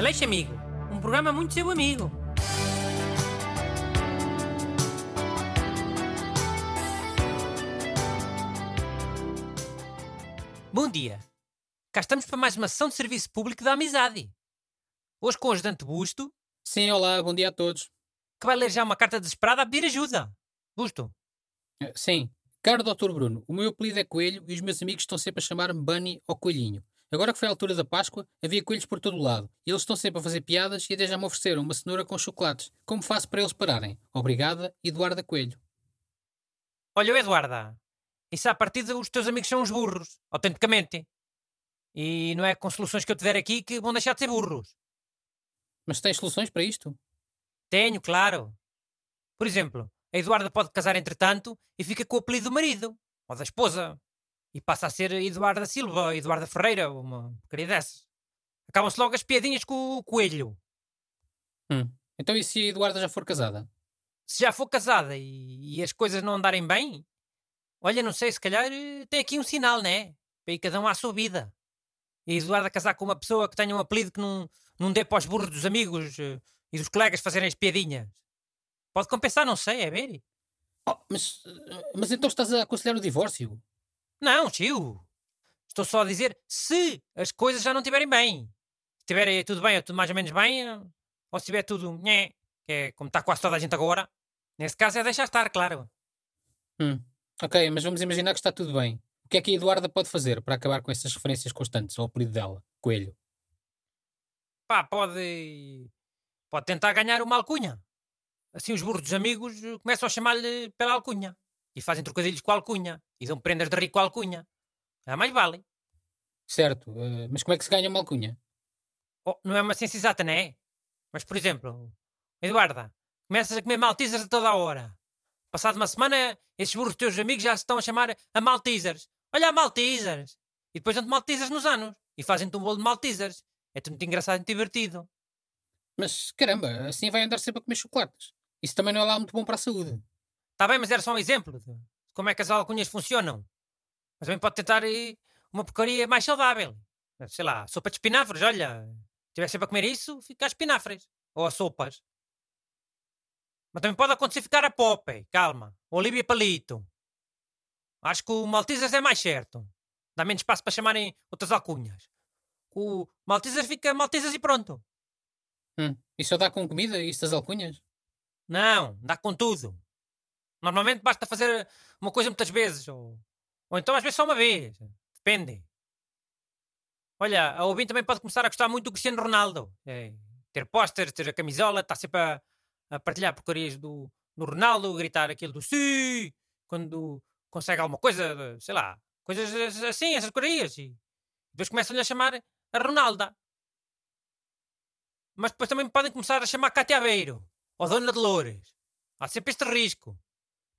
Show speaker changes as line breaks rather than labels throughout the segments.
Aleixo Amigo, um programa muito seu amigo. Bom dia. Cá estamos para mais uma sessão de serviço público da amizade. Hoje com o ajudante Busto,
Sim, olá, bom dia a todos.
que vai ler já uma carta desesperada a pedir ajuda. Busto,
Eh, Sim, caro Dr. Bruno, o meu apelido é Coelho e os meus amigos estão sempre a chamar-me Bunny ou Coelhinho. Agora que foi a altura da Páscoa, havia coelhos por todo o lado e eles estão sempre a fazer piadas e até já me ofereceram uma cenoura com chocolates. Como faço para eles pararem? Obrigada, Eduarda Coelho.
olha Eduarda. Isso à partida os teus amigos são uns burros, autenticamente. E não é com soluções que eu te der aqui que vão deixar de ser burros.
Mas tens soluções para isto?
Tenho, claro. Por exemplo, a Eduarda pode casar entretanto e fica com o apelido do marido ou da esposa. E passa a ser Eduarda Silva, Eduarda Ferreira, uma porcaria dessas. Acabam-se logo as piadinhas com o coelho.
Hum. Então e se a Eduarda já for casada?
Se já for casada e, e as coisas não andarem bem, olha, não sei, se calhar eh, tem aqui um sinal, né? Para ir cada um à sua vida. E a Eduarda casar com uma pessoa que tenha um apelido que não, não dê para os burros dos amigos eh, e dos colegas fazerem as piadinhas. Pode compensar, não sei, é ver.
Oh, mas, eh, mas então estás a aconselhar o divórcio?
Não, tio. Estou só a dizer se as coisas já não estiverem bem. Se estiverem tudo bem ou tudo mais ou menos bem, eh, ou se estiver tudo nhé, que é como está quase toda a gente agora, nesse caso é deixar estar, claro.
Hum. Ok, mas vamos imaginar que está tudo bem. O que é que a Eduarda pode fazer para acabar com essas referências constantes ao apelido dela, Coelho?
Pá, pode. Pode tentar ganhar uma alcunha. Assim os burros dos amigos eh, começam a chamar-lhe pela alcunha. E fazem trocadilhos com a alcunha. E dão prendas de rico a alcunha. É mais vale.
Certo, eh, mas como é que se ganha uma alcunha?
Oh, não é uma ciência exata, não é? Mas, por exemplo, Eduarda, começas a comer maltesers a toda a hora. Passado uma semana, esses burros teus amigos já se estão a chamar a maltesers. Olha a maltesers! E depois dão-te maltesers nos anos. E fazem-te um bolo de maltesers. É tudo muito engraçado e divertido.
Mas caramba, assim vai andar sempre a comer chocolates. Isso também não é lá muito bom para a saúde.
Está bem, mas era só um exemplo de como é que as alcunhas funcionam. Mas também pode tentar uma porcaria mais saudável. Sei lá, sopa de espinafres, olha. Se estiver sempre a comer isso, fica a espinafres. Ou a sopas. Mas também pode acontecer ficar a Popeye, calma. Ou Olivia Palito. Acho que o Maltesers é mais certo. Dá menos espaço para chamarem outras alcunhas. O Maltesers fica Maltesers e pronto.
Hum. E só dá com comida isso das alcunhas?
Não, dá com tudo. Normalmente basta fazer uma coisa muitas vezes, ou, ou então às vezes só uma vez. Depende. Olha, a ouvinte também pode começar a gostar muito do Cristiano Ronaldo. É, ter pósteres, ter a camisola, está sempre a, a partilhar porcarias do, do Ronaldo, gritar aquilo do sim, quando consegue alguma coisa, sei lá, coisas assim, essas porcarias. E depois começam-lhe a chamar a Ronalda. Mas depois também podem começar a chamar Cátia Aveiro ou Dona Dolores. Há sempre este risco.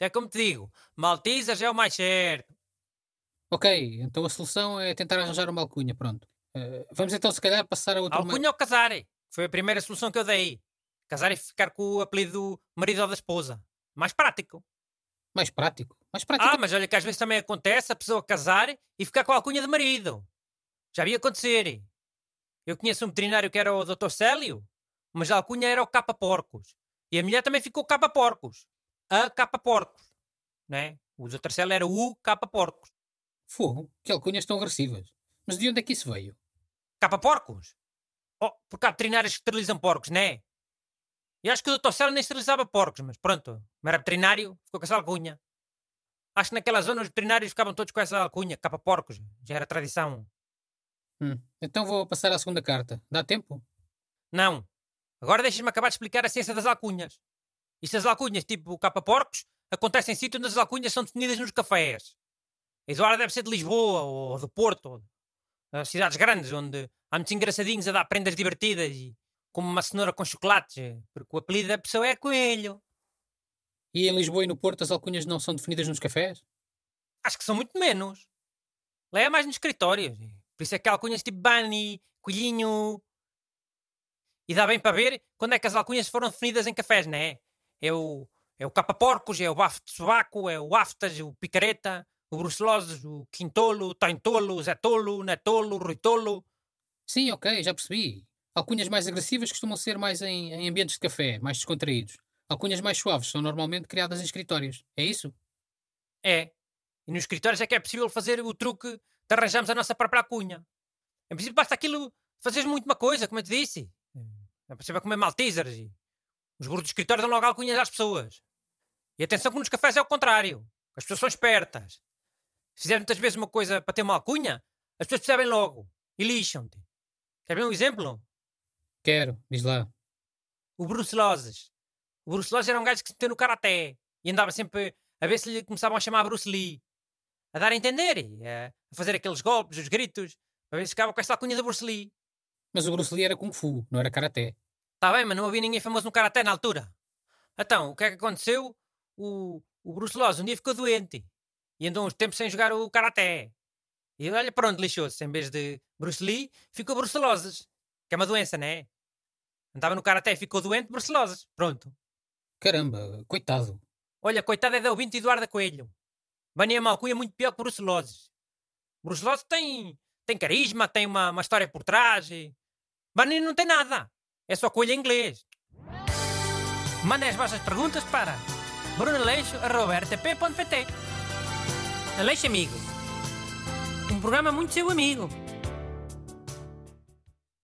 Até como te digo, Maltesers é o mais certo.
Ok, então a solução é tentar arranjar uma alcunha, pronto. Eh, vamos então se calhar passar a outra...
Alcunha ou casar. Foi a primeira solução que eu dei. Casar e ficar com o apelido do marido ou da esposa. Mais prático.
Mais prático. Mais prático.
Ah, mas olha que às vezes também acontece a pessoa casar e ficar com a alcunha de marido. Já vi acontecer. Eu conheço um veterinário que era o Dr. Célio, mas a alcunha era o Capa Porcos. E a mulher também ficou Capa Porcos. A Capa Porcos. Né? O Dr. Célio era o Capa Porcos.
Fogo, que alcunhas tão agressivas. Mas de onde é que isso veio?
Capa porcos? Oh, porque há veterinários que esterilizam porcos, né? E acho que o Dr. Célio nem esterilizava porcos, mas pronto, como era veterinário, ficou com essa alcunha. Acho que naquela zona os veterinários ficavam todos com essa alcunha, capa porcos, já era tradição.
Hum. Então vou passar à segunda carta. Dá tempo?
Não. Agora deixas-me acabar de explicar a ciência das alcunhas. E se as alcunhas, tipo capa porcos, acontecem em sítio onde as alcunhas são definidas nos cafés. A deve ser de Lisboa, ou do Porto, ou das cidades grandes, onde há muitos engraçadinhos a dar prendas divertidas e como uma cenoura com chocolates, eh, porque o apelido da pessoa é Coelho.
E em Lisboa e no Porto as alcunhas não são definidas nos cafés?
Acho que são muito menos. Lá é mais nos escritórios. Por isso é que há alcunhas tipo Bunny, Coelhinho. E dá bem para ver quando é que as alcunhas foram definidas em cafés, não é? É o, é o capa-porcos, é o bafo de sovaco, é o aftas, o picareta, o bruceloses, o quintolo, o taintolo, o zé tolo, o netolo, o ruitolo.
Sim, ok, já percebi. Alcunhas mais agressivas costumam ser mais em, em ambientes de café, mais descontraídos. Alcunhas mais suaves são normalmente criadas em escritórios. É isso?
É. E nos escritórios é que é possível fazer o truque de arranjarmos a nossa própria alcunha. Em princípio basta aquilo, fazeres muito uma coisa, como eu te disse. É possível comer maltesers e os burros do escritório dão logo alcunhas às pessoas. E atenção que nos cafés é o contrário. As pessoas são espertas. Se fizeres muitas vezes uma coisa para ter uma alcunha, as pessoas percebem logo e lixam-te. Quer ver um exemplo?
Quero, diz lá.
O Bruceloses. O Bruceloses era um gajo que se meteu no karaté e andava sempre a ver se lhe começavam a chamar Bruce Lee. A dar a entender, a fazer aqueles golpes, os gritos, para ver se ficava com essa alcunha do Bruce Lee.
Mas o Bruce Lee era Kung Fu, não era Karaté.
Está bem, mas não havia ninguém famoso no Karaté na altura. Então, o que é que aconteceu? O, o Bruce Lee um dia ficou doente e andou uns tempos sem jogar o Karaté. E olha, pronto, lixou-se. Em vez de Bruce Lee, ficou bruceloses. Que é uma doença, não é? Andava no Karaté e ficou doente, bruceloses. Pronto.
Caramba, coitado.
Olha, coitado é da ouvinte Eduardo Coelho. Bania Malcunha é muito pior que bruceloses. Bruceloses tem, tem carisma, tem uma, uma história por trás. E... Bania não tem nada. É só coelho em inglês. Mandem as vossas perguntas para brunaleixo.rtp.pt Aleixo Amigo. Um programa muito seu amigo.